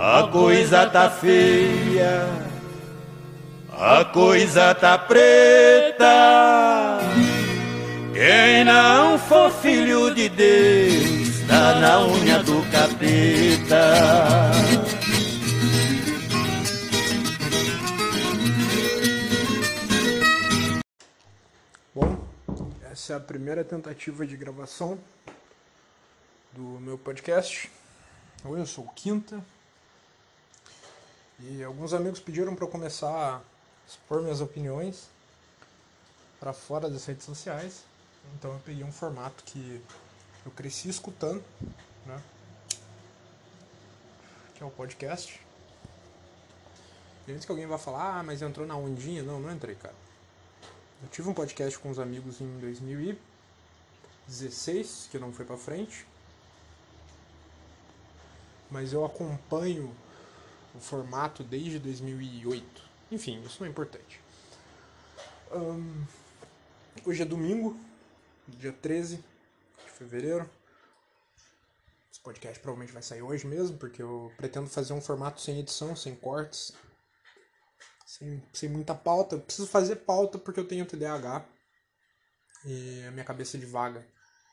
A coisa tá feia, a coisa tá preta. Quem não for filho de Deus, tá na unha do capeta. Bom, essa é a primeira tentativa de gravação do meu podcast. Hoje eu sou Quinta. E alguns amigos pediram para eu começar a expor minhas opiniões para fora das redes sociais. Então eu peguei um formato que eu cresci escutando, né? Que é o podcast. E antes que alguém vá falar, ah, mas entrou na ondinha. Não, não entrei, cara. Eu tive um podcast com uns amigos em 2016, que não foi pra frente. Mas eu acompanho o formato desde 2008. Enfim, isso não é importante. Hum, hoje é domingo, dia 13 de fevereiro. Esse podcast provavelmente vai sair hoje mesmo, porque eu pretendo fazer um formato sem edição, sem cortes, sem, sem muita pauta. Eu preciso fazer pauta porque eu tenho TDAH e a minha cabeça é vaga.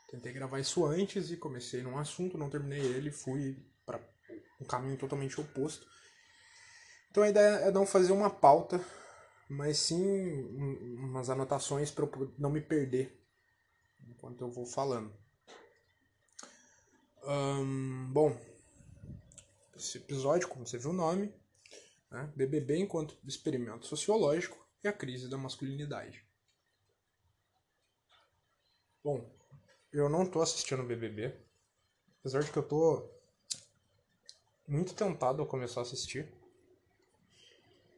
Tentei gravar isso antes e comecei num assunto, não terminei ele, fui para um caminho totalmente oposto. Então a ideia é não fazer uma pauta, mas sim umas anotações para eu não me perder enquanto eu vou falando. bom, esse episódio, como você viu o nome, né, BBB enquanto experimento sociológico e a crise da masculinidade. Bom, eu não tô assistindo BBB, apesar de que eu tô muito tentado a começar a assistir.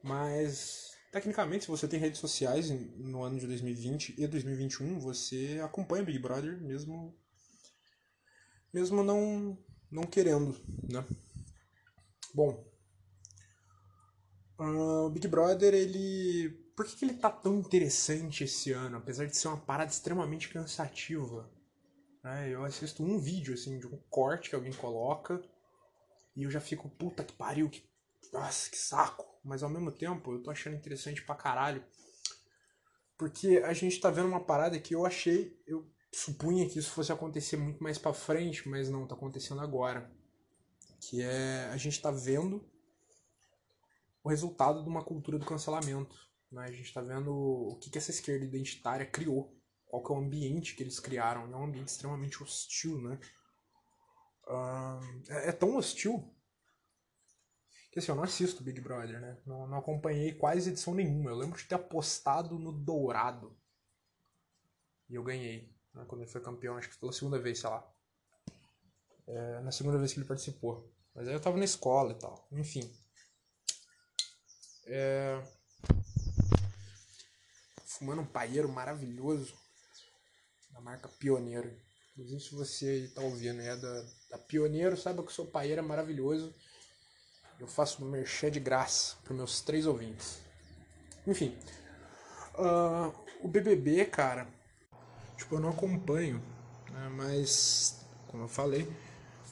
Mas, tecnicamente, se você tem redes sociais no ano de 2020 e 2021, você acompanha Big Brother mesmo mesmo não não querendo, né? Bom, o Big Brother, ele por que, que ele tá tão interessante esse ano, apesar de ser uma parada extremamente cansativa? Né? Eu assisto um vídeo assim de um corte que alguém coloca e eu já fico, puta que pariu, que nossa, que saco. Mas ao mesmo tempo, eu tô achando interessante pra caralho. Porque a gente tá vendo uma parada que eu achei, eu supunha que isso fosse acontecer muito mais pra frente, mas não, tá acontecendo agora. Que é, a gente tá vendo o resultado de uma cultura do cancelamento. Né? A gente tá vendo o que, que essa esquerda identitária criou. Qual que é o ambiente que eles criaram. É um ambiente extremamente hostil, né? Uh, é, é tão hostil que assim, eu não assisto Big Brother, né? Não, não acompanhei quase edição nenhuma. Eu lembro de ter apostado no Dourado. E eu ganhei. Né? Quando ele foi campeão, acho que pela segunda vez, sei lá. É, na segunda vez que ele participou. Mas aí eu tava na escola e tal. Enfim. É... Fumando um paieiro maravilhoso. Da marca Pioneiro. Inclusive, se você tá ouvindo é da, da Pioneiro, saiba que o seu paieiro é maravilhoso eu faço um merchan de graça para meus três ouvintes. Enfim, uh, o BBB, cara, tipo, eu não acompanho, né, mas, como eu falei,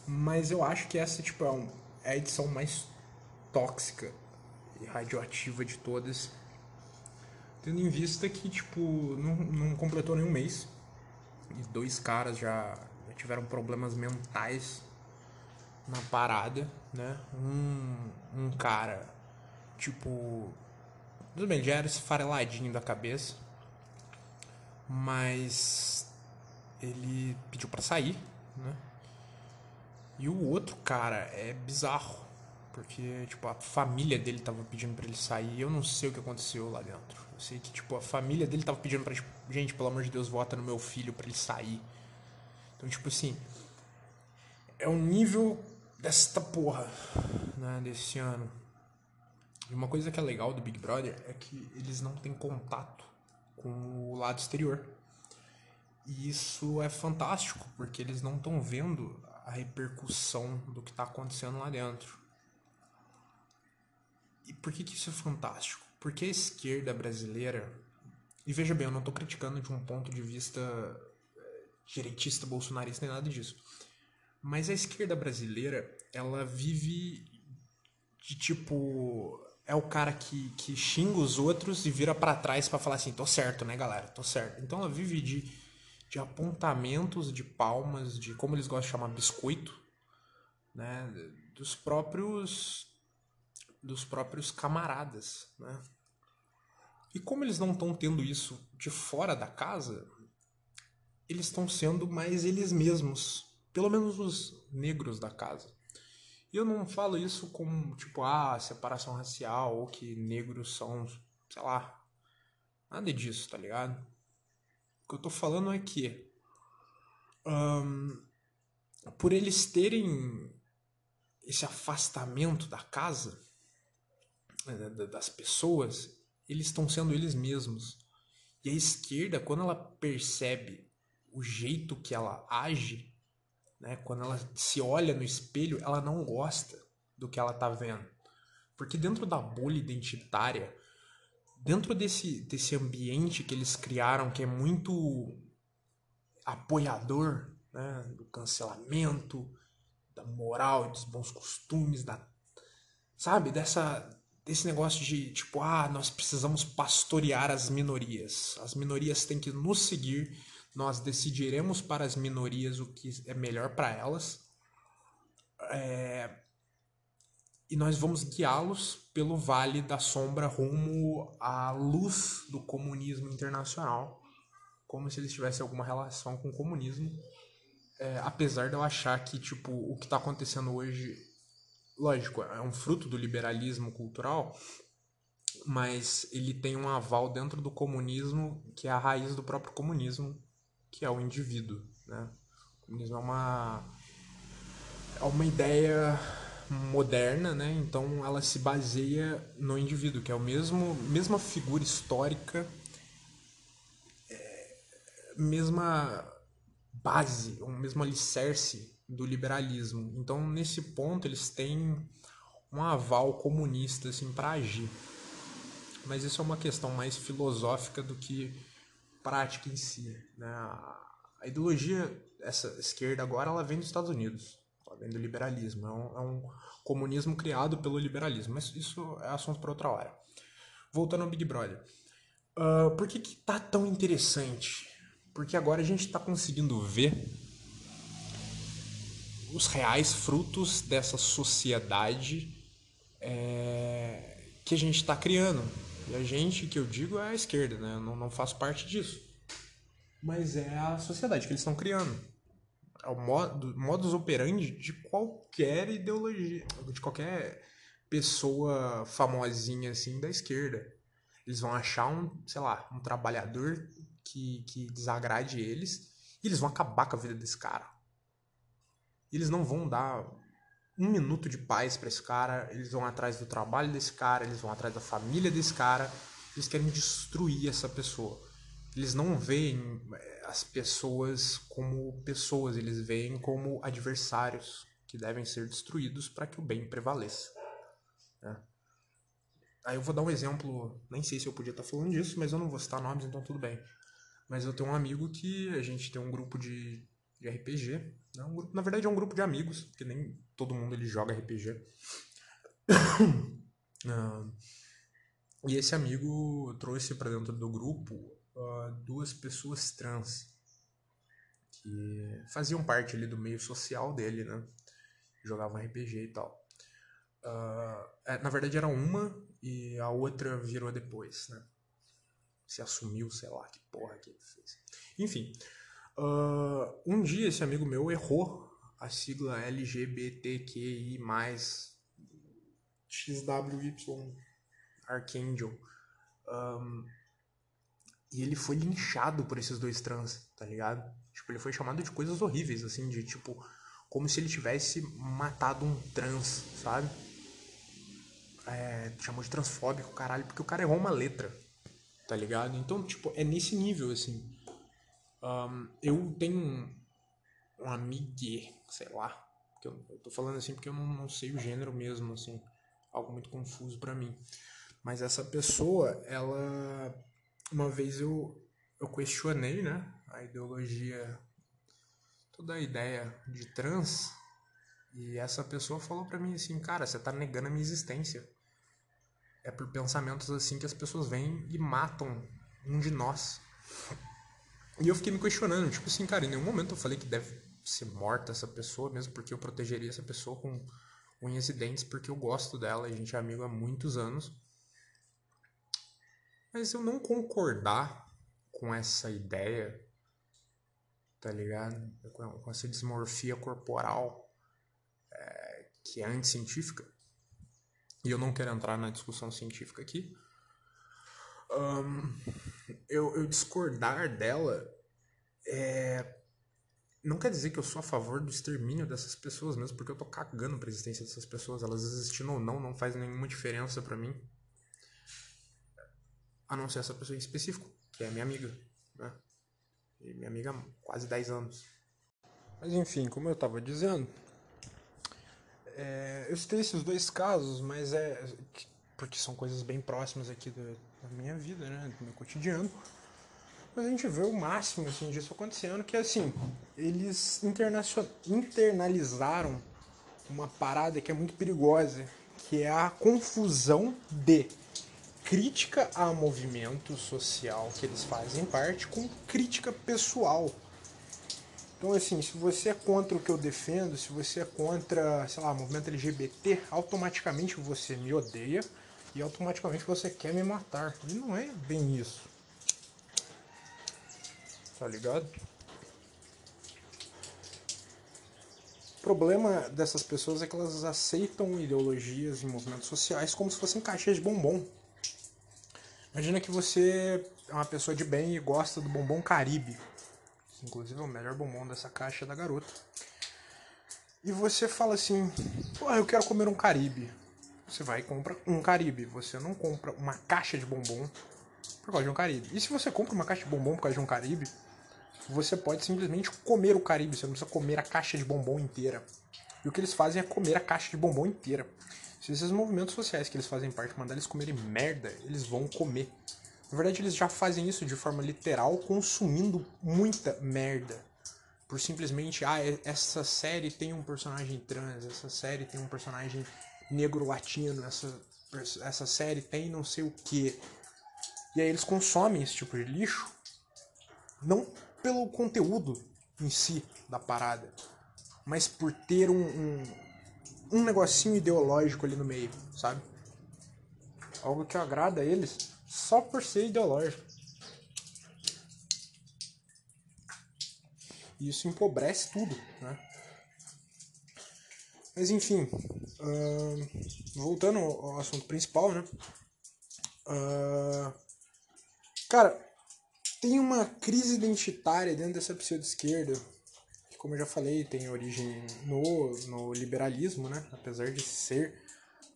mas eu acho que essa, tipo, é, um, é a edição mais tóxica e radioativa de todas. Tendo em vista que, tipo, não, não completou nenhum mês. E dois caras já, já tiveram problemas mentais na parada, né? Um, um cara, tipo. Tudo bem, já era esfareladinho da cabeça. Mas ele pediu para sair, né? E o outro cara é bizarro. Porque, tipo, a família dele tava pedindo para ele sair. Eu não sei o que aconteceu lá dentro. Eu sei que, tipo, a família dele tava pedindo pra, tipo, gente, pelo amor de Deus, vota no meu filho para ele sair. Então, tipo assim, é um nível desta porra, né, desse ano. E uma coisa que é legal do Big Brother é que eles não têm contato com o lado exterior. E isso é fantástico, porque eles não estão vendo a repercussão do que está acontecendo lá dentro. E por que, que isso é fantástico? Porque a esquerda brasileira, e veja bem, eu não estou criticando de um ponto de vista eh, direitista, bolsonarista, nem nada disso. Mas a esquerda brasileira, ela vive de tipo é o cara que, que xinga os outros e vira para trás para falar assim, tô certo, né, galera? Tô certo. Então ela vive de, de apontamentos, de palmas, de como eles gostam de chamar biscoito, né, dos próprios dos próprios camaradas, né? E como eles não estão tendo isso de fora da casa, eles estão sendo mais eles mesmos, pelo menos os negros da casa. E eu não falo isso como, tipo, ah, separação racial ou que negros são, sei lá, nada disso, tá ligado? O que eu tô falando é que, um, por eles terem esse afastamento da casa, né, das pessoas, eles estão sendo eles mesmos. E a esquerda, quando ela percebe o jeito que ela age, né? Quando ela se olha no espelho, ela não gosta do que ela tá vendo. Porque dentro da bolha identitária, dentro desse, desse ambiente que eles criaram, que é muito apoiador né? do cancelamento, da moral, dos bons costumes, da sabe, dessa desse negócio de tipo, ah, nós precisamos pastorear as minorias. As minorias têm que nos seguir nós decidiremos para as minorias o que é melhor para elas é, e nós vamos guiá-los pelo vale da sombra rumo à luz do comunismo internacional, como se eles tivessem alguma relação com o comunismo. É, apesar de eu achar que tipo o que está acontecendo hoje, lógico, é um fruto do liberalismo cultural, mas ele tem um aval dentro do comunismo que é a raiz do próprio comunismo, que é o indivíduo. Né? O comunismo é uma, é uma ideia moderna, né? então ela se baseia no indivíduo, que é a mesma figura histórica, é, mesma base, o mesmo alicerce do liberalismo. Então, nesse ponto, eles têm um aval comunista assim, para agir. Mas isso é uma questão mais filosófica do que prática em si. Né? A ideologia, essa esquerda agora, ela vem dos Estados Unidos, ela vem do liberalismo, é um, é um comunismo criado pelo liberalismo, mas isso é assunto para outra hora. Voltando ao Big Brother. Uh, por que, que tá tão interessante? Porque agora a gente está conseguindo ver os reais frutos dessa sociedade é, que a gente está criando. E a gente, que eu digo, é a esquerda, né? Eu não, não faço parte disso. Mas é a sociedade que eles estão criando. É o modo, modus operandi de qualquer ideologia, de qualquer pessoa famosinha assim da esquerda. Eles vão achar um, sei lá, um trabalhador que, que desagrade eles e eles vão acabar com a vida desse cara. Eles não vão dar um minuto de paz para esse cara, eles vão atrás do trabalho desse cara, eles vão atrás da família desse cara, eles querem destruir essa pessoa. Eles não veem eh, as pessoas como pessoas, eles veem como adversários que devem ser destruídos para que o bem prevaleça. Né? Aí eu vou dar um exemplo, nem sei se eu podia estar falando disso, mas eu não vou citar nomes, então tudo bem. Mas eu tenho um amigo que a gente tem um grupo de, de RPG, né? um grupo, na verdade é um grupo de amigos, porque nem todo mundo ele joga RPG. uh, e esse amigo trouxe para dentro do grupo uh, duas pessoas trans que faziam parte ali do meio social dele, né? Jogavam RPG e tal. Uh, na verdade era uma e a outra virou depois, né? Se assumiu, sei lá, que porra que ele fez. Enfim, uh, um dia esse amigo meu errou a sigla LGBTQI+, XWY, Archangel. Um, e ele foi linchado por esses dois trans, tá ligado? Tipo, ele foi chamado de coisas horríveis, assim, de tipo, como se ele tivesse matado um trans, sabe? É, chamou de transfóbico, caralho, porque o cara errou uma letra, tá ligado? Então, tipo, é nesse nível, assim. Um, eu tenho um, um sei lá. Eu, eu tô falando assim porque eu não, não sei o gênero mesmo, assim. Algo muito confuso para mim. Mas essa pessoa, ela. Uma vez eu, eu questionei, né? A ideologia. Toda a ideia de trans. E essa pessoa falou pra mim assim, cara, você tá negando a minha existência. É por pensamentos assim que as pessoas vêm e matam um de nós. E eu fiquei me questionando, tipo assim, cara, em nenhum momento eu falei que deve ser morta essa pessoa, mesmo porque eu protegeria essa pessoa com unhas e dentes, porque eu gosto dela, a gente é amigo há muitos anos. Mas eu não concordar com essa ideia, tá ligado? Com essa dismorfia corporal é, que é anticientífica, e eu não quero entrar na discussão científica aqui, um, eu, eu, discordar dela é, não quer dizer que eu sou a favor do extermínio dessas pessoas mesmo, porque eu tô cagando pra existência dessas pessoas. Elas existindo ou não, não faz nenhuma diferença para mim. A não ser essa pessoa em específico, que é minha amiga, né? E minha amiga há quase 10 anos. Mas enfim, como eu tava dizendo, é, eu citei esses dois casos, mas é porque são coisas bem próximas aqui da, da minha vida, né, do meu cotidiano. Mas a gente vê o máximo assim, disso acontecendo, que é assim, eles internalizaram uma parada que é muito perigosa, que é a confusão de crítica a movimento social que eles fazem parte com crítica pessoal. Então, assim, se você é contra o que eu defendo, se você é contra, sei lá, movimento LGBT, automaticamente você me odeia e automaticamente você quer me matar. E não é bem isso. Tá ligado? O problema dessas pessoas é que elas aceitam ideologias e movimentos sociais como se fossem caixas de bombom. Imagina que você é uma pessoa de bem e gosta do bombom Caribe. Inclusive é o melhor bombom dessa caixa da garota. E você fala assim: Pô, eu quero comer um Caribe. Você vai e compra um Caribe. Você não compra uma caixa de bombom por causa de um Caribe. E se você compra uma caixa de bombom por causa de um Caribe, você pode simplesmente comer o Caribe, você não precisa comer a caixa de bombom inteira. E o que eles fazem é comer a caixa de bombom inteira. Se esses movimentos sociais que eles fazem parte mandar eles comerem merda, eles vão comer. Na verdade, eles já fazem isso de forma literal, consumindo muita merda. Por simplesmente, ah, essa série tem um personagem trans, essa série tem um personagem negro latino, essa, essa série tem não sei o que. E aí eles consomem esse tipo de lixo, não pelo conteúdo em si da parada, mas por ter um, um, um negocinho ideológico ali no meio, sabe? Algo que agrada a eles só por ser ideológico. E isso empobrece tudo, né? Mas enfim, uh, voltando ao assunto principal, né? Uh, cara, tem uma crise identitária dentro dessa pseudo-esquerda, que, como eu já falei, tem origem no, no liberalismo, né? Apesar de ser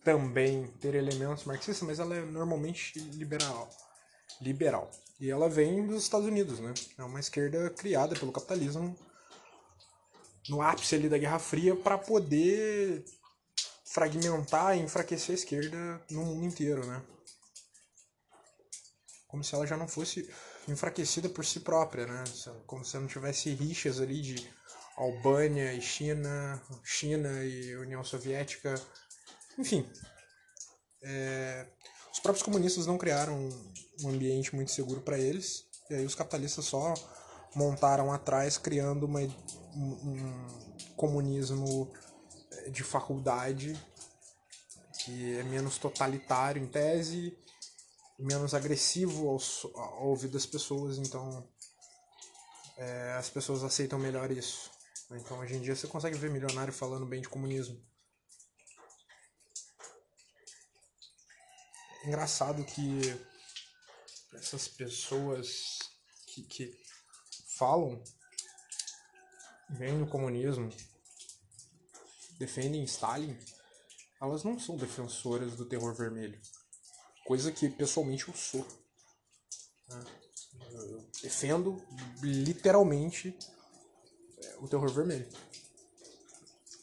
também ter elementos marxistas, mas ela é normalmente liberal. liberal. E ela vem dos Estados Unidos, né? É uma esquerda criada pelo capitalismo no ápice ali da Guerra Fria para poder fragmentar e enfraquecer a esquerda no mundo inteiro, né? Como se ela já não fosse enfraquecida por si própria, né? Como se não tivesse rixas ali de Albânia e China, China e União Soviética, enfim. É... os próprios comunistas não criaram um ambiente muito seguro para eles, e aí os capitalistas só montaram atrás, criando uma, um comunismo de faculdade que é menos totalitário em tese menos agressivo ao, ao ouvido das pessoas, então é, as pessoas aceitam melhor isso. Então hoje em dia você consegue ver milionário falando bem de comunismo. Engraçado que essas pessoas que, que falam bem do comunismo, defendem Stalin, elas não são defensoras do terror vermelho. Coisa que pessoalmente eu sou. Eu defendo literalmente é, o terror vermelho.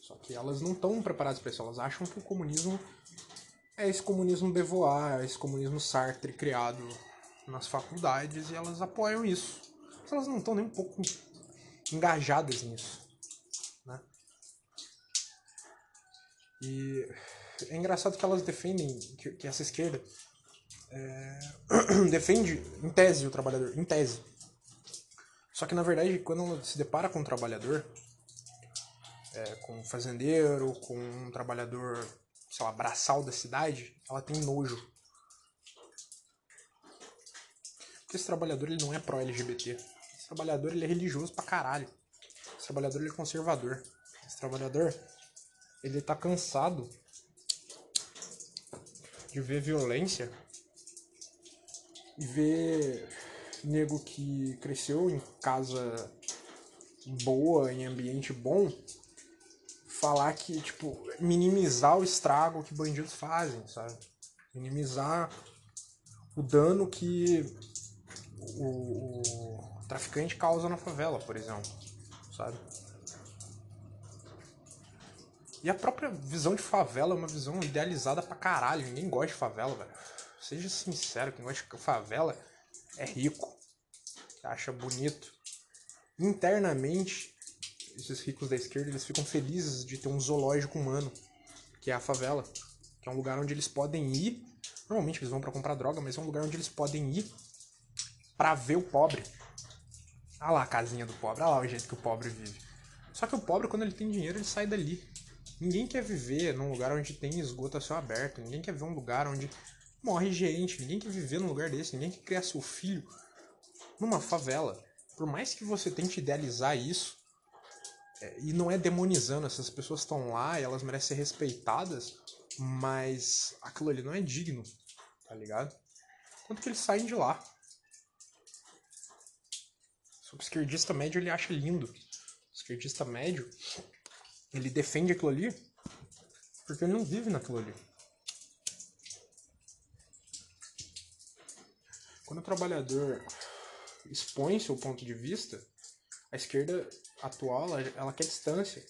Só que elas não estão preparadas para isso. Elas acham que o comunismo é esse comunismo Beauvoir, é esse comunismo Sartre criado nas faculdades e elas apoiam isso. Elas não estão nem um pouco engajadas nisso. Né? E é engraçado que elas defendem, que, que essa esquerda é, defende, em tese, o trabalhador, em tese. Só que, na verdade, quando ela se depara com um trabalhador, é, com um fazendeiro, com um trabalhador, sei lá, braçal da cidade, ela tem nojo. Porque esse trabalhador ele não é pró-LGBT. Trabalhador ele é religioso pra caralho. Esse trabalhador ele é conservador. Esse trabalhador ele tá cansado de ver violência e ver nego que cresceu em casa boa, em ambiente bom, falar que, tipo, minimizar o estrago que bandidos fazem, sabe? Minimizar o dano que o, o traficante causa na favela, por exemplo, sabe? E a própria visão de favela é uma visão idealizada pra caralho. Ninguém gosta de favela, velho. Seja sincero, quem gosta de favela é rico. Acha bonito. Internamente, esses ricos da esquerda, eles ficam felizes de ter um zoológico humano, que é a favela. Que é um lugar onde eles podem ir. Normalmente eles vão para comprar droga, mas é um lugar onde eles podem ir para ver o pobre. Olha lá a casinha do pobre, olha lá o jeito que o pobre vive. Só que o pobre, quando ele tem dinheiro, ele sai dali. Ninguém quer viver num lugar onde tem esgoto a céu aberto. Ninguém quer ver um lugar onde morre gente. Ninguém quer viver num lugar desse. Ninguém quer criar seu filho numa favela. Por mais que você tente idealizar isso, é, e não é demonizando, essas pessoas estão lá e elas merecem ser respeitadas, mas aquilo ali não é digno, tá ligado? Quanto que eles saem de lá? O esquerdista médio ele acha lindo. O esquerdista médio ele defende aquilo ali porque ele não vive naquilo ali. Quando o trabalhador expõe seu ponto de vista, a esquerda atual ela, quer distância.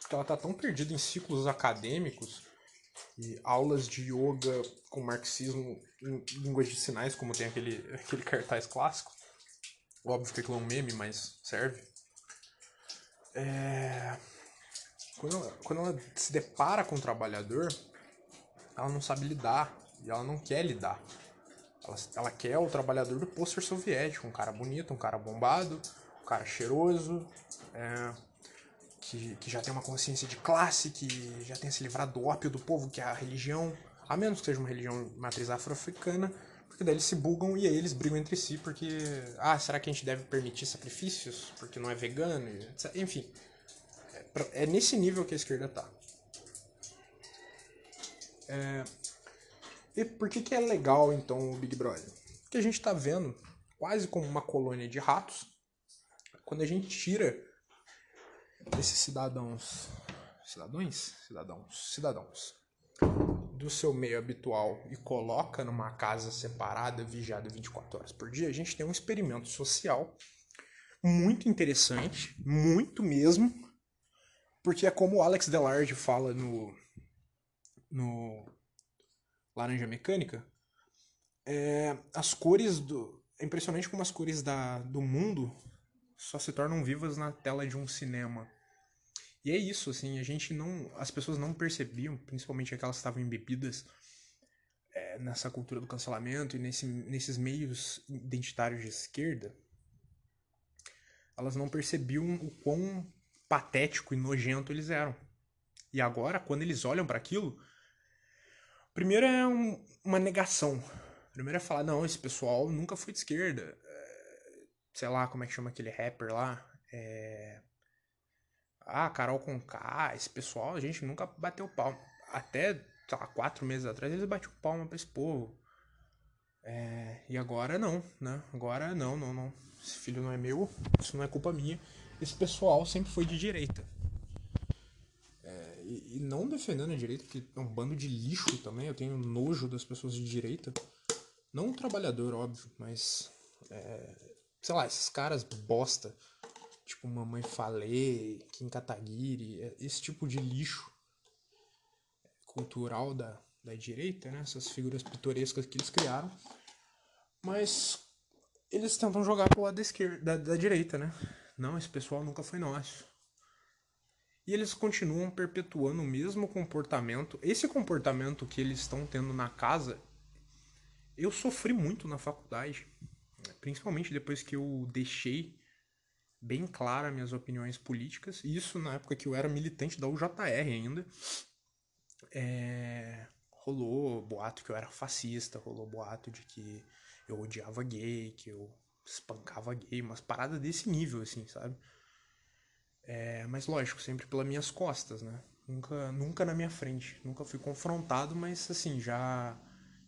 Porque ela está tão perdida em ciclos acadêmicos e aulas de yoga com marxismo em línguas de sinais, como tem aquele, aquele cartaz clássico. Óbvio que aquilo é um meme, mas serve. É quando ela, quando ela se depara com o trabalhador, ela não sabe lidar e ela não quer lidar. Ela, ela quer o trabalhador do pôster soviético, um cara bonito, um cara bombado, um cara cheiroso, é, que, que já tem uma consciência de classe, que já tem se livrado do ópio do povo, que é a religião, a menos que seja uma religião matriz afro-africana, porque daí eles se bugam e aí eles brigam entre si porque, ah, será que a gente deve permitir sacrifícios porque não é vegano? Enfim, é nesse nível que a esquerda tá. É... E por que, que é legal então o Big Brother? Porque a gente tá vendo quase como uma colônia de ratos quando a gente tira esses cidadãos. Cidadãos? Cidadãos. Cidadãos. Do seu meio habitual e coloca numa casa separada, vigiada 24 horas por dia, a gente tem um experimento social muito interessante, muito mesmo, porque é como o Alex Delarge fala no, no Laranja Mecânica. É, as cores do. É impressionante como as cores da, do mundo só se tornam vivas na tela de um cinema. E é isso, assim, a gente não. As pessoas não percebiam, principalmente aquelas que estavam embebidas é, nessa cultura do cancelamento e nesse, nesses meios identitários de esquerda, elas não percebiam o quão patético e nojento eles eram. E agora, quando eles olham para aquilo, primeiro é um, uma negação. Primeiro é falar, não, esse pessoal nunca foi de esquerda. É, sei lá, como é que chama aquele rapper lá? É... Ah, Carol Conká, esse pessoal, a gente nunca bateu palma. Até, sei lá, quatro meses atrás eles batiam palma pra esse povo. É... E agora não, né? Agora não, não, não. Esse filho não é meu, isso não é culpa minha esse pessoal sempre foi de direita. É, e, e, não defendendo a direita, que é um bando de lixo também, eu tenho nojo das pessoas de direita. Não um trabalhador, óbvio, mas. É, sei lá, esses caras bosta. Tipo Mamãe Falei, Kim Kataguiri, é, esse tipo de lixo cultural da, da direita, né? Essas figuras pitorescas que eles criaram. Mas eles tentam jogar pro lado da esquerda, da, da direita, né? Não, esse pessoal nunca foi nosso. E eles continuam perpetuando o mesmo comportamento. Esse comportamento que eles estão tendo na casa, eu sofri muito na faculdade. Principalmente depois que eu deixei bem clara minhas opiniões políticas. Isso na época que eu era militante da UJR ainda. É... Rolou boato que eu era fascista, rolou boato de que eu odiava gay, que eu espancava gay, umas paradas desse nível, assim, sabe? É, mas lógico, sempre pelas minhas costas, né? Nunca, nunca na minha frente. Nunca fui confrontado, mas assim, já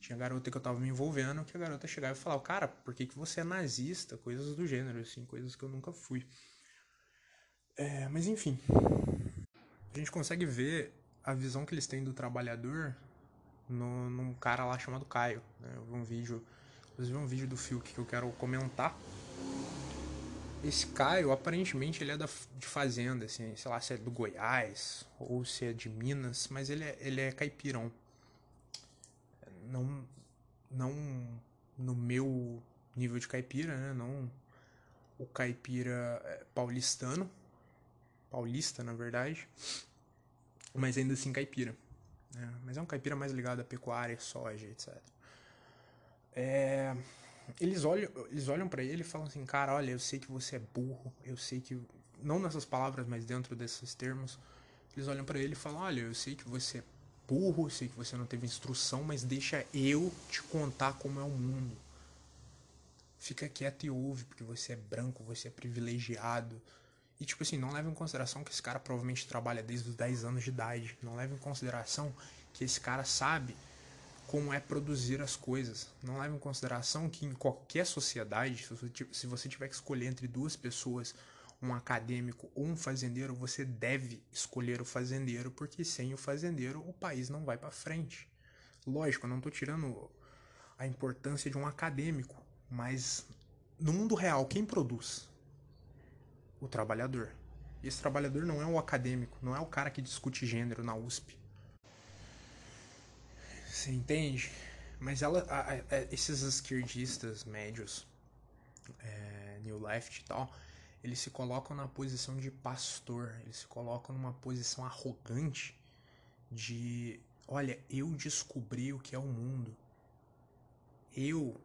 tinha garota que eu tava me envolvendo, que a garota chegava e falava, cara, por que, que você é nazista? Coisas do gênero, assim, coisas que eu nunca fui. É, mas enfim. A gente consegue ver a visão que eles têm do trabalhador no, num cara lá chamado Caio. Né? Eu vi um vídeo. Inclusive um vídeo do Fiuk que eu quero comentar esse Caio, aparentemente, ele é da, de fazenda, assim, sei lá se é do Goiás ou se é de Minas, mas ele é, ele é caipirão. Não, não no meu nível de caipira, né? Não o caipira é, paulistano, paulista, na verdade, mas ainda assim caipira. Né? Mas é um caipira mais ligado à pecuária, soja, etc. É eles olham, eles olham para ele e falam assim, cara, olha, eu sei que você é burro, eu sei que não nessas palavras, mas dentro desses termos, eles olham para ele e falam, olha, eu sei que você é burro, sei que você não teve instrução, mas deixa eu te contar como é o mundo. Fica quieto e ouve, porque você é branco, você é privilegiado. E tipo assim, não leva em consideração que esse cara provavelmente trabalha desde os 10 anos de idade. Não leva em consideração que esse cara sabe como é produzir as coisas. Não leva em consideração que em qualquer sociedade, se você tiver que escolher entre duas pessoas, um acadêmico ou um fazendeiro, você deve escolher o fazendeiro, porque sem o fazendeiro o país não vai para frente. Lógico, eu não estou tirando a importância de um acadêmico, mas no mundo real, quem produz? O trabalhador. E esse trabalhador não é o acadêmico, não é o cara que discute gênero na USP você entende? Mas ela, a, a, esses esquerdistas médios, é, New Left e tal, eles se colocam na posição de pastor, eles se colocam numa posição arrogante de, olha, eu descobri o que é o mundo. Eu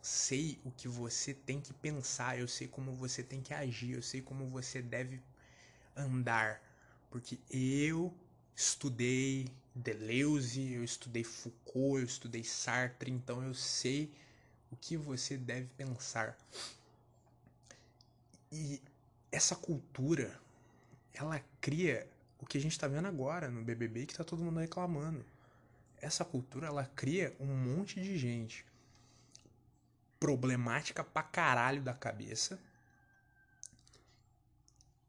sei o que você tem que pensar, eu sei como você tem que agir, eu sei como você deve andar, porque eu estudei Deleuze, eu estudei Foucault, eu estudei Sartre, então eu sei o que você deve pensar. E essa cultura, ela cria o que a gente está vendo agora no BBB que está todo mundo reclamando. Essa cultura, ela cria um monte de gente problemática pra caralho da cabeça,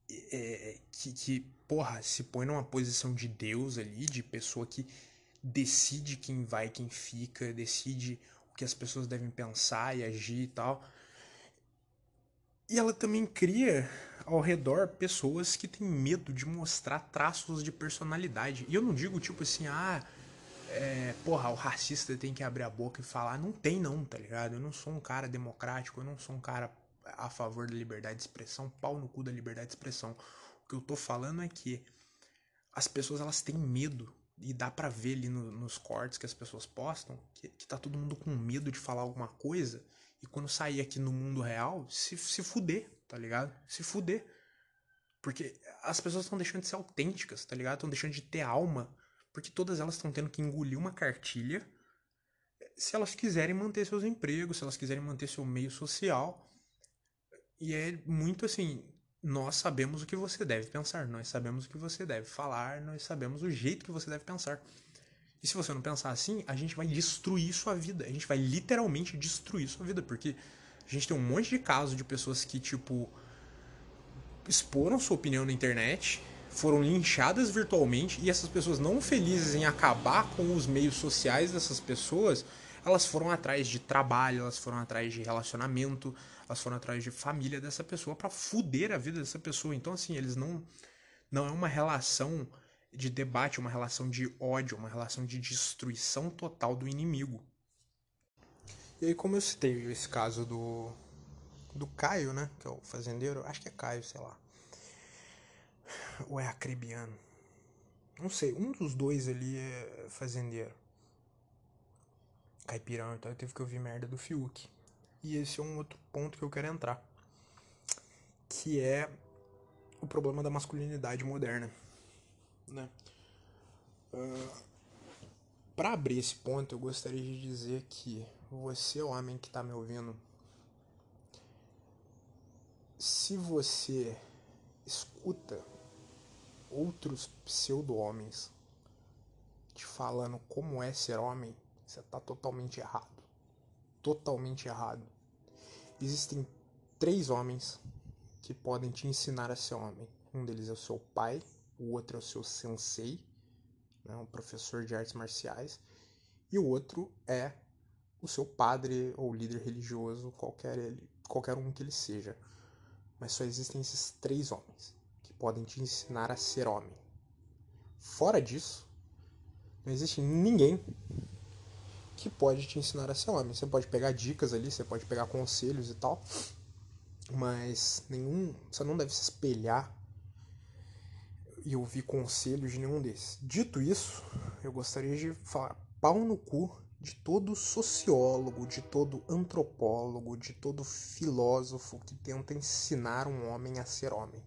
é, que, que porra, se põe numa posição de Deus ali, de pessoa que decide quem vai, quem fica, decide o que as pessoas devem pensar e agir e tal. E ela também cria ao redor pessoas que têm medo de mostrar traços de personalidade. E eu não digo tipo assim, ah, é, porra, o racista tem que abrir a boca e falar. Não tem, não, tá ligado? Eu não sou um cara democrático, eu não sou um cara a favor da liberdade de expressão, pau no cu da liberdade de expressão. O que eu tô falando é que as pessoas elas têm medo e dá para ver ali no, nos cortes que as pessoas postam que, que tá todo mundo com medo de falar alguma coisa e quando sair aqui no mundo real se, se fuder, tá ligado? Se fuder. Porque as pessoas estão deixando de ser autênticas, tá ligado? Estão deixando de ter alma. Porque todas elas estão tendo que engolir uma cartilha se elas quiserem manter seus empregos, se elas quiserem manter seu meio social. E é muito assim, nós sabemos o que você deve pensar, nós sabemos o que você deve falar, nós sabemos o jeito que você deve pensar. E se você não pensar assim, a gente vai destruir sua vida. A gente vai literalmente destruir sua vida, porque a gente tem um monte de casos de pessoas que, tipo, exporam sua opinião na internet, foram linchadas virtualmente, e essas pessoas não felizes em acabar com os meios sociais dessas pessoas, elas foram atrás de trabalho, elas foram atrás de relacionamento, elas foram atrás de família dessa pessoa para fuder a vida dessa pessoa. Então, assim, eles não. Não é uma relação de debate, uma relação de ódio, uma relação de destruição total do inimigo. E aí, como eu citei esse caso do. do Caio, né? Que é o fazendeiro, acho que é Caio, sei lá. Ou é acribiano? Não sei, um dos dois ali é fazendeiro. Caipirão, então eu tive que ouvir merda do Fiuk. E esse é um outro ponto que eu quero entrar. Que é o problema da masculinidade moderna. Né? Uh, para abrir esse ponto, eu gostaria de dizer que você, homem que está me ouvindo, se você escuta outros pseudo-homens te falando como é ser homem, você está totalmente errado. Totalmente errado. Existem três homens que podem te ensinar a ser homem. Um deles é o seu pai, o outro é o seu sensei, né, um professor de artes marciais, e o outro é o seu padre ou líder religioso, qualquer, ele, qualquer um que ele seja mas só existem esses três homens que podem te ensinar a ser homem. Fora disso, não existe ninguém que pode te ensinar a ser homem. Você pode pegar dicas ali, você pode pegar conselhos e tal, mas nenhum, você não deve se espelhar e ouvir conselhos de nenhum desses. Dito isso, eu gostaria de falar pau no cu de todo sociólogo, de todo antropólogo, de todo filósofo que tenta ensinar um homem a ser homem.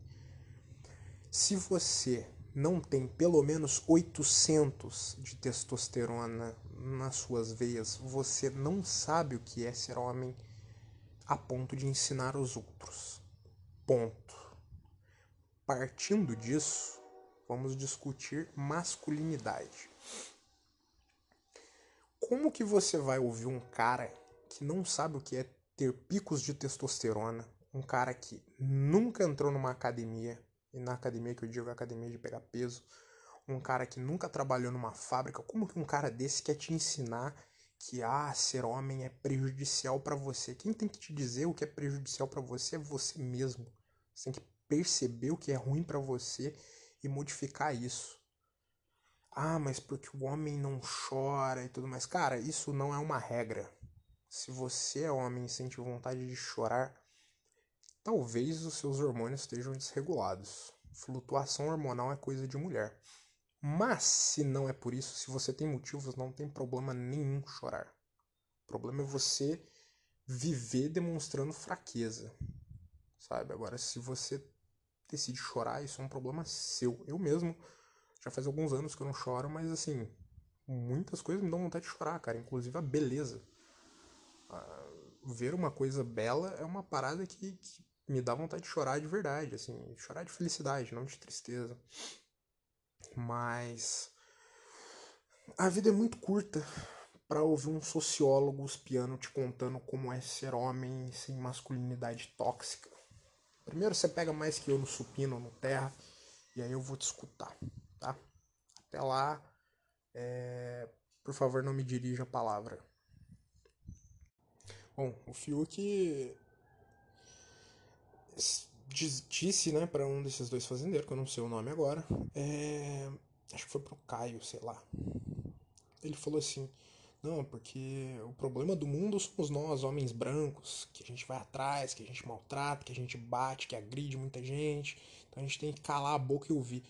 Se você não tem pelo menos 800 de testosterona nas suas veias, você não sabe o que é ser homem a ponto de ensinar os outros. Ponto. Partindo disso, vamos discutir masculinidade. Como que você vai ouvir um cara que não sabe o que é ter picos de testosterona, um cara que nunca entrou numa academia, e na academia que eu digo é academia de pegar peso, um cara que nunca trabalhou numa fábrica, como que um cara desse quer te ensinar que ah, ser homem é prejudicial para você? Quem tem que te dizer o que é prejudicial para você é você mesmo. Você tem que perceber o que é ruim para você e modificar isso ah, mas porque o homem não chora e tudo mais. Cara, isso não é uma regra. Se você é homem e sente vontade de chorar, talvez os seus hormônios estejam desregulados. Flutuação hormonal é coisa de mulher. Mas se não é por isso, se você tem motivos, não tem problema nenhum chorar. O problema é você viver demonstrando fraqueza. Sabe? Agora, se você decide chorar, isso é um problema seu. Eu mesmo já faz alguns anos que eu não choro, mas assim, muitas coisas me dão vontade de chorar, cara. Inclusive a beleza. Ah, ver uma coisa bela é uma parada que, que me dá vontade de chorar de verdade, assim, chorar de felicidade, não de tristeza. Mas a vida é muito curta para ouvir um sociólogo espiando te contando como é ser homem sem masculinidade tóxica. Primeiro você pega mais que eu no supino, no terra, e aí eu vou te escutar tá? Até lá, é, por favor, não me dirija a palavra. Bom, o Fiuk disse, né, para um desses dois fazendeiros, que eu não sei o nome agora, é, acho que foi pro Caio, sei lá. Ele falou assim: não, porque o problema do mundo somos nós, homens brancos, que a gente vai atrás, que a gente maltrata, que a gente bate, que agride muita gente. Então a gente tem que calar a boca e ouvir.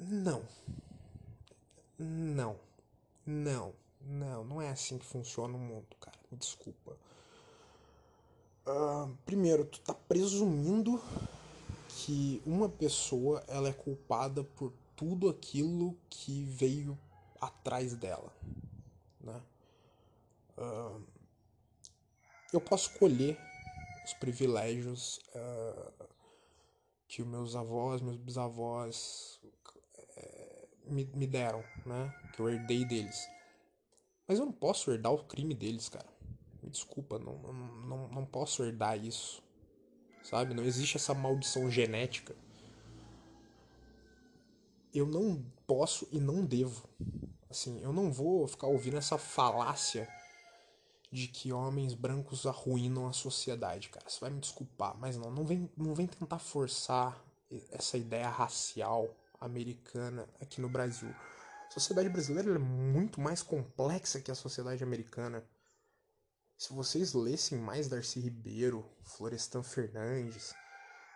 Não. Não. Não. Não, não é assim que funciona o mundo, cara. Me desculpa. Uh, primeiro, tu tá presumindo que uma pessoa ela é culpada por tudo aquilo que veio atrás dela, né? Uh, eu posso colher os privilégios uh, que meus avós, meus bisavós, me, me deram, né? Que eu herdei deles. Mas eu não posso herdar o crime deles, cara. Me desculpa, não, não, não posso herdar isso. Sabe? Não existe essa maldição genética. Eu não posso e não devo. Assim, eu não vou ficar ouvindo essa falácia de que homens brancos arruinam a sociedade, cara. Você vai me desculpar, mas não, não vem, não vem tentar forçar essa ideia racial americana aqui no Brasil. A sociedade brasileira é muito mais complexa que a sociedade americana. Se vocês lessem mais Darcy Ribeiro, Florestan Fernandes,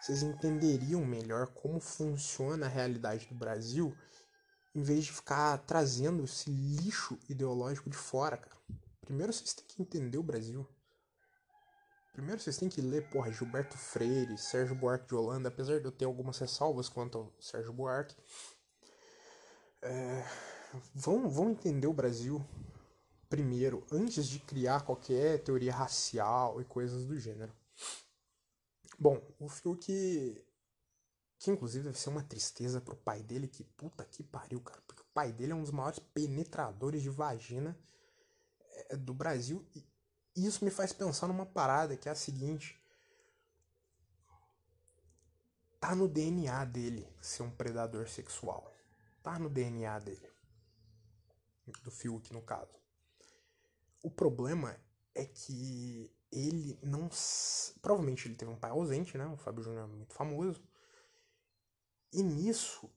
vocês entenderiam melhor como funciona a realidade do Brasil em vez de ficar trazendo esse lixo ideológico de fora, cara. Primeiro vocês têm que entender o Brasil. Primeiro vocês têm que ler, porra, Gilberto Freire, Sérgio Buarque de Holanda, apesar de eu ter algumas ressalvas quanto ao Sérgio Buarque. É, vão, vão entender o Brasil primeiro, antes de criar qualquer teoria racial e coisas do gênero. Bom, o Fiuk, que inclusive deve ser uma tristeza pro pai dele, que puta que pariu, cara, porque o pai dele é um dos maiores penetradores de vagina é, do Brasil e isso me faz pensar numa parada que é a seguinte: tá no DNA dele ser um predador sexual. Tá no DNA dele. Do Fiuk, no caso. O problema é que ele não. Provavelmente ele teve um pai ausente, né? O Fábio Júnior é muito famoso. E nisso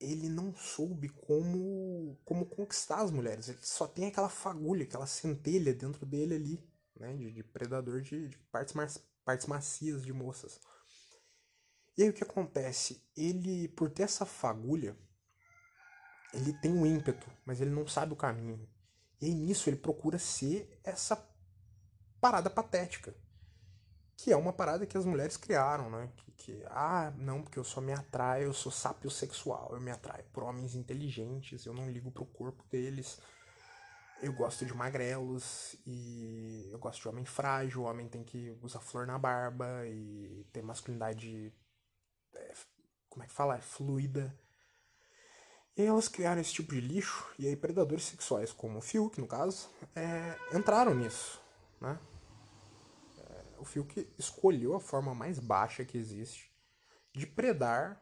ele não soube como como conquistar as mulheres. Ele só tem aquela fagulha, aquela centelha dentro dele ali né, de, de predador de, de partes, partes macias de moças. E aí o que acontece? Ele, por ter essa fagulha, ele tem um ímpeto, mas ele não sabe o caminho. E aí nisso ele procura ser essa parada patética. Que é uma parada que as mulheres criaram, né? Que, que ah, não, porque eu só me atraio, eu sou sápio sexual, eu me atraio por homens inteligentes, eu não ligo pro corpo deles eu gosto de magrelos e eu gosto de homem frágil, o homem tem que usar flor na barba e ter masculinidade. É, como é que fala? É fluida. E aí elas criaram esse tipo de lixo, e aí predadores sexuais, como o Fiuk, no caso, é, entraram nisso, né? O Fiuk escolheu a forma mais baixa que existe de predar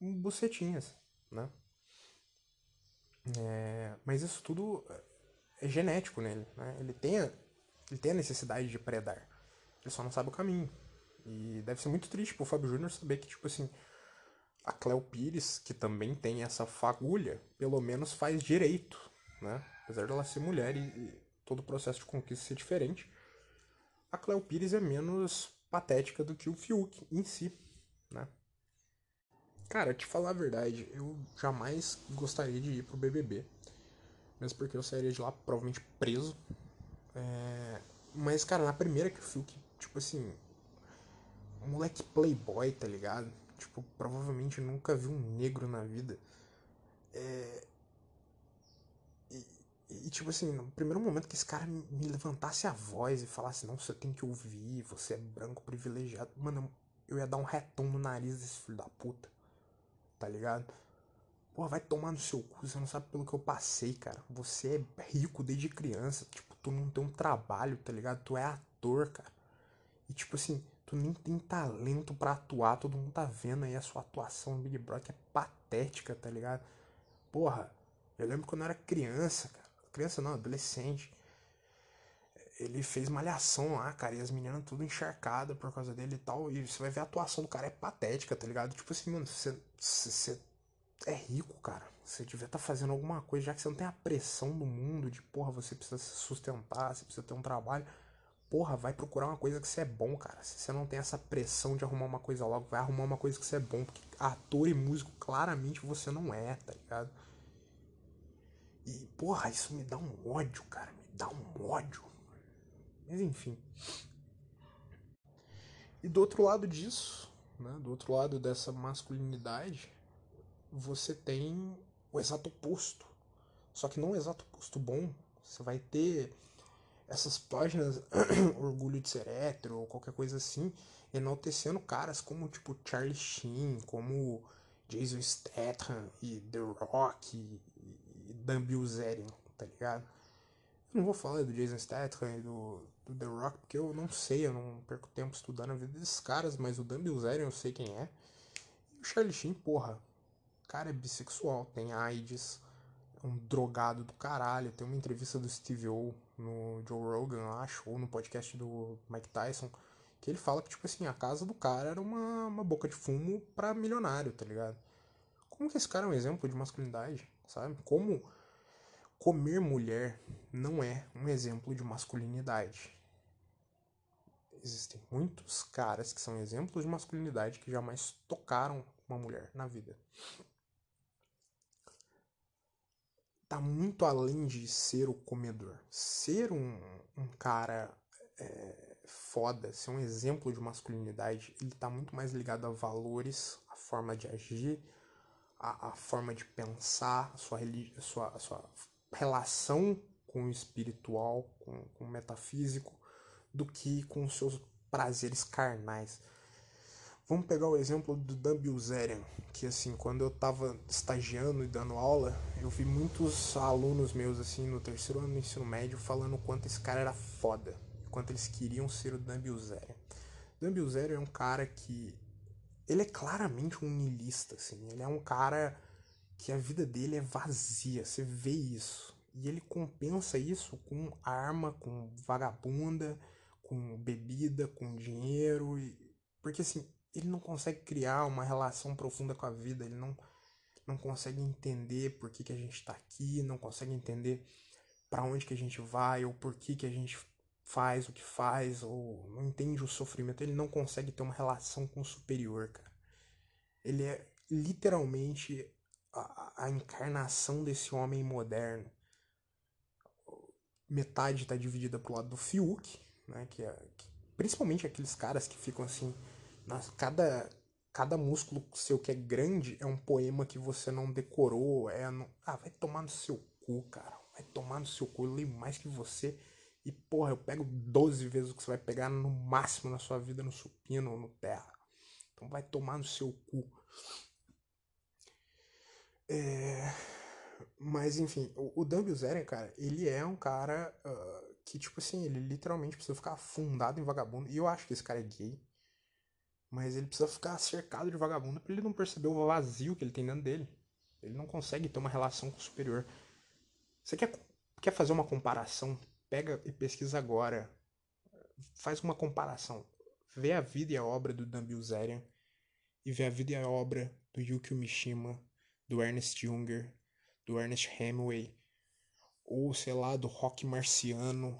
bucetinhas, né? É, mas isso tudo é genético nele, né? Ele tem, a, ele tem a necessidade de predar. Ele só não sabe o caminho. E deve ser muito triste pro Fábio Júnior saber que, tipo assim, a Cleo Pires, que também tem essa fagulha, pelo menos faz direito, né? Apesar dela ser mulher e, e todo o processo de conquista ser diferente, a Cleo Pires é menos patética do que o Fiuk em si, né? Cara, te falar a verdade, eu jamais gostaria de ir pro BBB mesmo porque eu sairia de lá provavelmente preso. É... Mas, cara, na primeira que fui, que, tipo assim, moleque playboy, tá ligado? Tipo, provavelmente nunca vi um negro na vida. É... Tipo assim, no primeiro momento que esse cara me levantasse a voz e falasse, não, você tem que ouvir, você é branco privilegiado, mano, eu ia dar um retão no nariz desse filho da puta, tá ligado? Pô, vai tomar no seu cu, você não sabe pelo que eu passei, cara. Você é rico desde criança, tipo, tu não tem um trabalho, tá ligado? Tu é ator, cara. E tipo assim, tu nem tem talento para atuar, todo mundo tá vendo aí a sua atuação no Big Brother que é patética, tá ligado? Porra, eu lembro quando eu era criança, cara. Criança não, adolescente. Ele fez malhação lá, cara, e as meninas tudo encharcadas por causa dele e tal. E você vai ver a atuação do cara é patética, tá ligado? Tipo assim, mano, você, você é rico, cara. Você devia estar tá fazendo alguma coisa, já que você não tem a pressão do mundo de, porra, você precisa se sustentar, você precisa ter um trabalho. Porra, vai procurar uma coisa que você é bom, cara. Se você não tem essa pressão de arrumar uma coisa logo, vai arrumar uma coisa que você é bom. Porque ator e músico, claramente você não é, tá ligado? E, porra, isso me dá um ódio, cara. Me dá um ódio. Mas enfim. E do outro lado disso, né? Do outro lado dessa masculinidade, você tem o exato oposto. Só que não o exato oposto bom. Você vai ter essas páginas orgulho de ser hétero ou qualquer coisa assim, enaltecendo caras como tipo Charlie Sheen, como Jason Statham e The Rock Dan Bilzerian, tá ligado? Eu não vou falar do Jason Statham e do, do, The Rock porque eu não sei, eu não perco tempo estudando a vida desses caras, mas o Dan Bilzerian eu sei quem é. E o Charlie Sheen, porra, cara é bissexual, tem AIDS, é um drogado do caralho. Tem uma entrevista do Steve O no Joe Rogan, acho, ou no podcast do Mike Tyson, que ele fala que, tipo assim, a casa do cara era uma, uma boca de fumo pra milionário, tá ligado? Como que esse cara é um exemplo de masculinidade, sabe? Como comer mulher não é um exemplo de masculinidade. existem muitos caras que são exemplos de masculinidade que jamais tocaram uma mulher na vida. Tá muito além de ser o comedor. Ser um, um cara é, foda, ser um exemplo de masculinidade, ele tá muito mais ligado a valores, a forma de agir, a, a forma de pensar, a sua, a sua, a sua relação com o espiritual, com, com o metafísico, do que com os seus prazeres carnais. Vamos pegar o exemplo do Dan Bilzerian, que assim, quando eu tava estagiando e dando aula, eu vi muitos alunos meus assim no terceiro ano do ensino médio falando o quanto esse cara era foda, o quanto eles queriam ser o Dan Bilzerian. Dan Bilzerian é um cara que ele é claramente um niilista, assim, ele é um cara que a vida dele é vazia, você vê isso. E ele compensa isso com arma, com vagabunda, com bebida, com dinheiro, porque assim, ele não consegue criar uma relação profunda com a vida, ele não, não consegue entender por que, que a gente está aqui, não consegue entender para onde que a gente vai, ou por que, que a gente faz o que faz, ou não entende o sofrimento, ele não consegue ter uma relação com o superior, cara. Ele é literalmente a, a encarnação desse homem moderno. Metade está dividida pro lado do Fiuk, né, que é que, principalmente aqueles caras que ficam assim nas, cada, cada músculo seu que é grande é um poema que você não decorou. É no, ah, vai tomar no seu cu, cara. Vai tomar no seu cu. Eu leio mais que você. E, porra, eu pego 12 vezes o que você vai pegar no máximo na sua vida no supino ou no terra. Então vai tomar no seu cu. É... Mas, enfim, o, o Dan cara, ele é um cara uh, que, tipo assim, ele literalmente precisa ficar afundado em vagabundo. E eu acho que esse cara é gay. Mas ele precisa ficar cercado de vagabundo para ele não perceber o vazio que ele tem dentro dele. Ele não consegue ter uma relação com o superior. Você quer, quer fazer uma comparação? Pega e pesquisa agora. Faz uma comparação. Vê a vida e a obra do Dan Bilzerian e vê a vida e a obra do Yukio Mishima, do Ernest Junger, do Ernest Hemingway, ou sei lá, do Rock Marciano,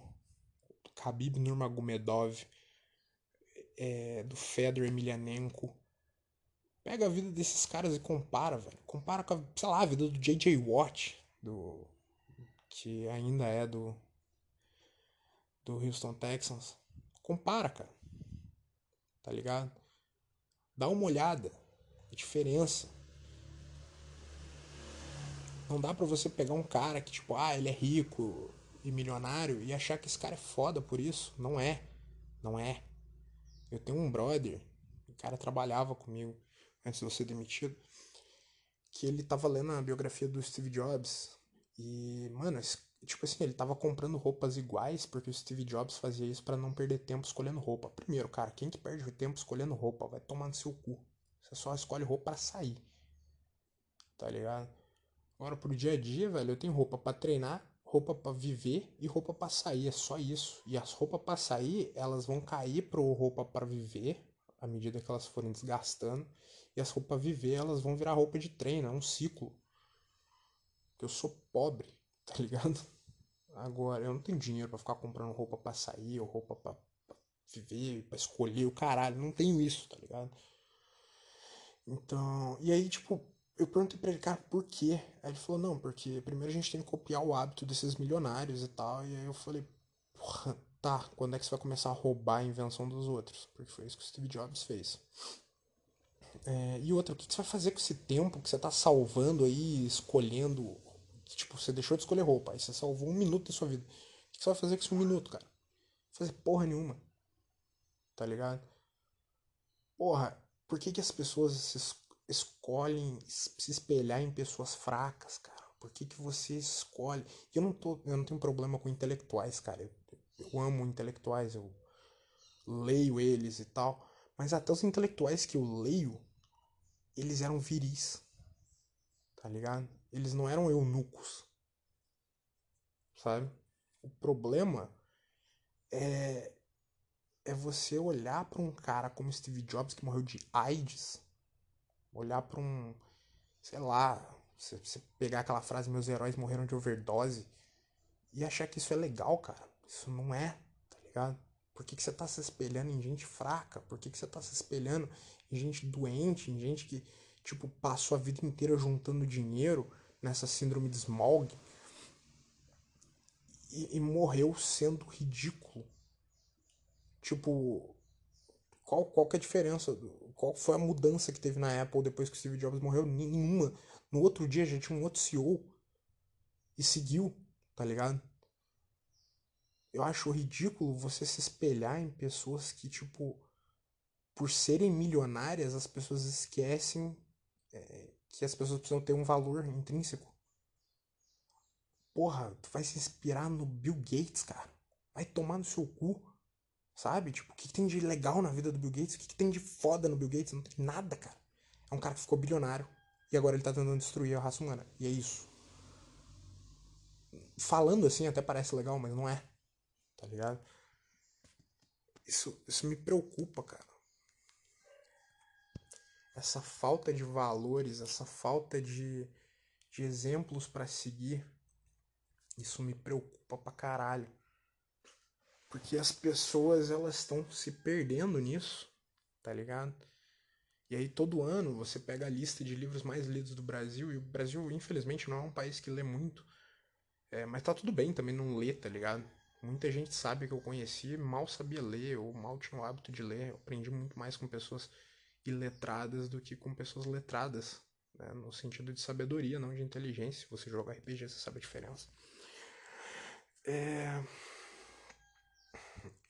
do Khabib Nurmagomedov é, do Fedor Emelianenko. Pega a vida desses caras e compara, velho. Compara com, a, sei lá, a vida do J.J. Watt, do, que ainda é do, do Houston Texans. Compara, cara. Tá ligado? Dá uma olhada. A diferença. Não dá pra você pegar um cara que, tipo, ah, ele é rico e milionário e achar que esse cara é foda por isso. Não é. Não é. Eu tenho um brother, o cara trabalhava comigo antes de eu ser demitido, que ele tava lendo a biografia do Steve Jobs. E, mano, tipo assim, ele tava comprando roupas iguais porque o Steve Jobs fazia isso para não perder tempo escolhendo roupa. Primeiro, cara, quem que perde tempo escolhendo roupa? Vai tomar no seu cu. Você só escolhe roupa para sair. Tá ligado? Agora, pro dia a dia, velho, eu tenho roupa para treinar, roupa para viver e roupa para sair, é só isso. E as roupas para sair, elas vão cair pro roupa para viver à medida que elas forem desgastando, e as roupas para viver, elas vão virar roupa de treino, é um ciclo. Eu sou pobre, tá ligado? Agora, eu não tenho dinheiro para ficar comprando roupa para sair ou roupa para viver, para escolher o caralho, não tenho isso, tá ligado? Então, e aí, tipo, eu perguntei pra ele, cara, por quê? Aí ele falou, não, porque primeiro a gente tem que copiar o hábito desses milionários e tal. E aí eu falei, porra, tá, quando é que você vai começar a roubar a invenção dos outros? Porque foi isso que o Steve Jobs fez. É, e outra, o que você vai fazer com esse tempo que você tá salvando aí, escolhendo. Tipo, você deixou de escolher roupa, aí você salvou um minuto da sua vida. O que você vai fazer com esse um minuto, cara? fazer porra nenhuma. Tá ligado? Porra, por que, que as pessoas se escolhem se espelhar em pessoas fracas, cara? Por que, que você escolhe? Eu não, tô, eu não tenho problema com intelectuais, cara. Eu, eu amo intelectuais, eu leio eles e tal. Mas até os intelectuais que eu leio, eles eram viris. Tá ligado? Eles não eram eunucos. Sabe? O problema é é você olhar para um cara como Steve Jobs que morreu de AIDS olhar para um, sei lá, você, você pegar aquela frase meus heróis morreram de overdose e achar que isso é legal, cara. Isso não é, tá ligado? Por que, que você tá se espelhando em gente fraca? Por que, que você tá se espelhando em gente doente, em gente que, tipo, passou a vida inteira juntando dinheiro nessa síndrome de Smog e, e morreu sendo ridículo? Tipo, qual, qual que é a diferença? Qual foi a mudança que teve na Apple depois que o Steve Jobs morreu? Nenhuma. No outro dia já tinha um outro CEO e seguiu, tá ligado? Eu acho ridículo você se espelhar em pessoas que, tipo, por serem milionárias, as pessoas esquecem é, que as pessoas precisam ter um valor intrínseco. Porra, tu vai se inspirar no Bill Gates, cara. Vai tomar no seu cu. Sabe? Tipo, o que, que tem de legal na vida do Bill Gates? O que, que tem de foda no Bill Gates? Não tem nada, cara. É um cara que ficou bilionário. E agora ele tá tentando destruir a raça humana. E é isso. Falando assim até parece legal, mas não é. Tá ligado? Isso, isso me preocupa, cara. Essa falta de valores, essa falta de, de exemplos para seguir, isso me preocupa pra caralho. Porque as pessoas elas estão se perdendo nisso, tá ligado? E aí todo ano você pega a lista de livros mais lidos do Brasil, e o Brasil, infelizmente, não é um país que lê muito. É, mas tá tudo bem também não ler, tá ligado? Muita gente sabe que eu conheci, mal sabia ler, ou mal tinha o hábito de ler. Eu aprendi muito mais com pessoas iletradas do que com pessoas letradas. Né? No sentido de sabedoria, não de inteligência. Se você joga RPG, você sabe a diferença. É...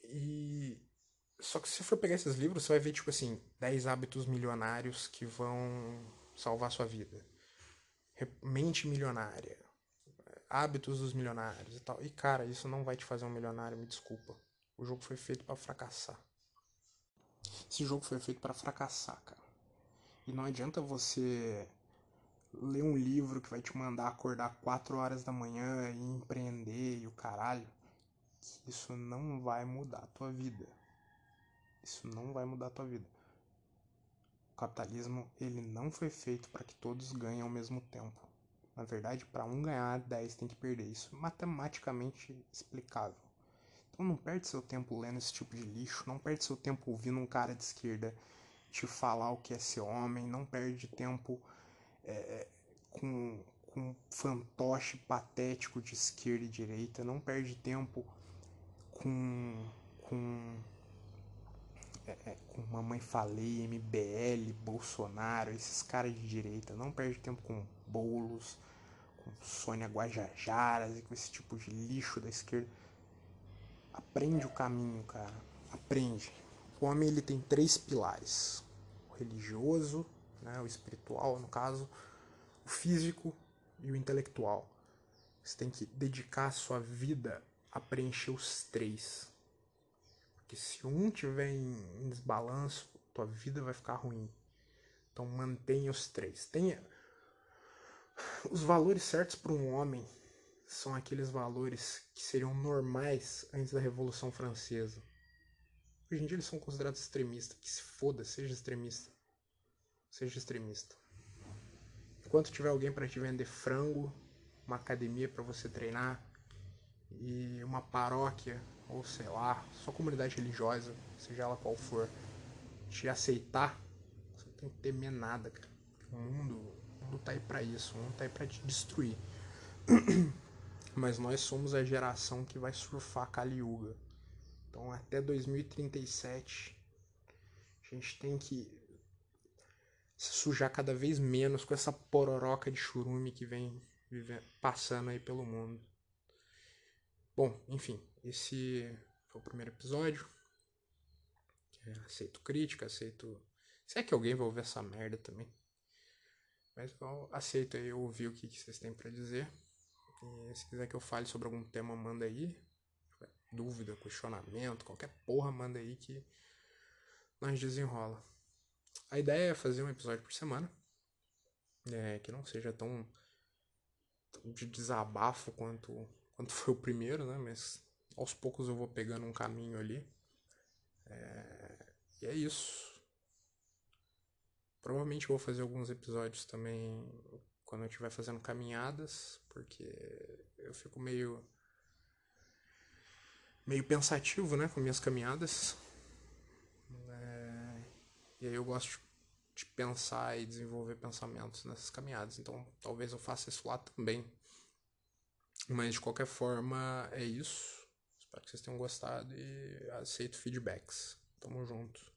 E só que se você for pegar esses livros, você vai ver, tipo assim, 10 hábitos milionários que vão salvar sua vida. Mente milionária. Hábitos dos milionários e tal. E, cara, isso não vai te fazer um milionário, me desculpa. O jogo foi feito para fracassar. Esse jogo foi feito para fracassar, cara. E não adianta você ler um livro que vai te mandar acordar 4 horas da manhã e empreender e o caralho. Isso não vai mudar a tua vida. Isso não vai mudar a tua vida. O capitalismo, ele não foi feito para que todos ganhem ao mesmo tempo. Na verdade, para um ganhar, 10 tem que perder. Isso é matematicamente explicável. Então não perde seu tempo lendo esse tipo de lixo, não perde seu tempo ouvindo um cara de esquerda te falar o que é ser homem, não perde tempo é, com, com fantoche patético de esquerda e direita, não perde tempo com, com é, é, com Mamãe Falei, MBL, Bolsonaro, esses caras de direita. Não perde tempo com bolos, com Sônia Guajajaras e com esse tipo de lixo da esquerda. Aprende o caminho, cara. Aprende. O homem ele tem três pilares: o religioso, né, o espiritual, no caso, o físico e o intelectual. Você tem que dedicar a sua vida a preencher os três. Porque se um tiver em desbalanço, tua vida vai ficar ruim. Então mantenha os três. Tenha os valores certos para um homem são aqueles valores que seriam normais antes da Revolução Francesa. Hoje em dia eles são considerados extremistas. Que se foda, seja extremista. Seja extremista. Enquanto tiver alguém para te vender frango, uma academia para você treinar e uma paróquia ou sei lá, sua comunidade religiosa, seja ela qual for, te aceitar, você não tem que temer nada, cara. O mundo, o mundo tá aí pra isso, o mundo tá aí pra te destruir. Mas nós somos a geração que vai surfar Kali Yuga. Então até 2037 a gente tem que se sujar cada vez menos com essa pororoca de churume que vem passando aí pelo mundo. Bom, enfim, esse foi o primeiro episódio. É, aceito crítica, aceito. Se é que alguém vai ouvir essa merda também. Mas eu aceito aí ouvir o que, vocês têm para dizer. E se quiser que eu fale sobre algum tema, manda aí. Dúvida, questionamento, qualquer porra, manda aí que nós desenrola. A ideia é fazer um episódio por semana. É, que não seja tão de desabafo quanto, quanto foi o primeiro, né? Mas aos poucos eu vou pegando um caminho ali. É... E é isso. Provavelmente eu vou fazer alguns episódios também quando eu estiver fazendo caminhadas, porque eu fico meio. meio pensativo, né, com minhas caminhadas. É... E aí eu gosto de pensar e desenvolver pensamentos nessas caminhadas. Então talvez eu faça isso lá também. Mas de qualquer forma é isso. Espero que vocês tenham gostado e aceito feedbacks. Tamo junto.